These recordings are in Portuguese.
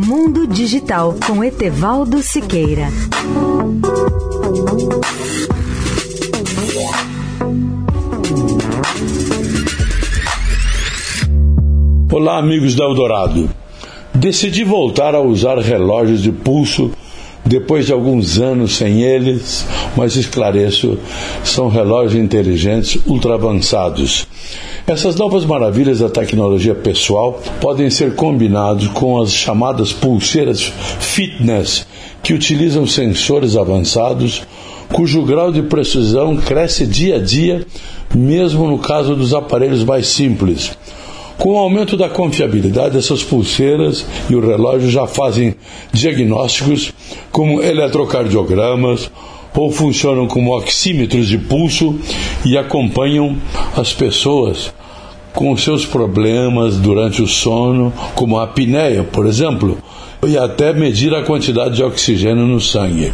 Mundo Digital com Etevaldo Siqueira. Olá, amigos da Eldorado. Decidi voltar a usar relógios de pulso depois de alguns anos sem eles, mas esclareço, são relógios inteligentes ultra avançados. Essas novas maravilhas da tecnologia pessoal podem ser combinados com as chamadas pulseiras fitness, que utilizam sensores avançados, cujo grau de precisão cresce dia a dia, mesmo no caso dos aparelhos mais simples. Com o aumento da confiabilidade, essas pulseiras e o relógio já fazem diagnósticos como eletrocardiogramas ou funcionam como oxímetros de pulso e acompanham as pessoas com seus problemas durante o sono, como a apneia, por exemplo, e até medir a quantidade de oxigênio no sangue.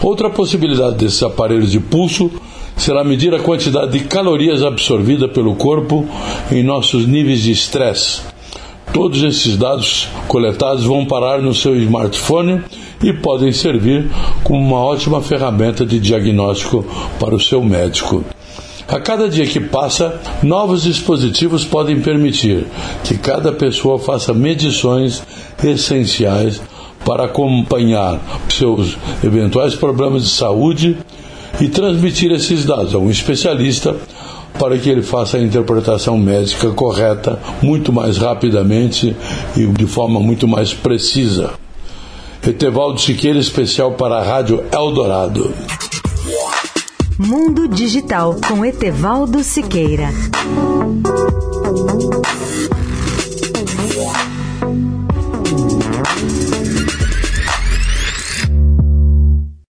Outra possibilidade desses aparelhos de pulso será medir a quantidade de calorias absorvida pelo corpo em nossos níveis de estresse. Todos esses dados coletados vão parar no seu smartphone e podem servir como uma ótima ferramenta de diagnóstico para o seu médico. A cada dia que passa, novos dispositivos podem permitir que cada pessoa faça medições essenciais para acompanhar seus eventuais problemas de saúde e transmitir esses dados a um especialista para que ele faça a interpretação médica correta muito mais rapidamente e de forma muito mais precisa. Etevaldo Siqueira, especial para a Rádio Eldorado. Mundo Digital com Etevaldo Siqueira.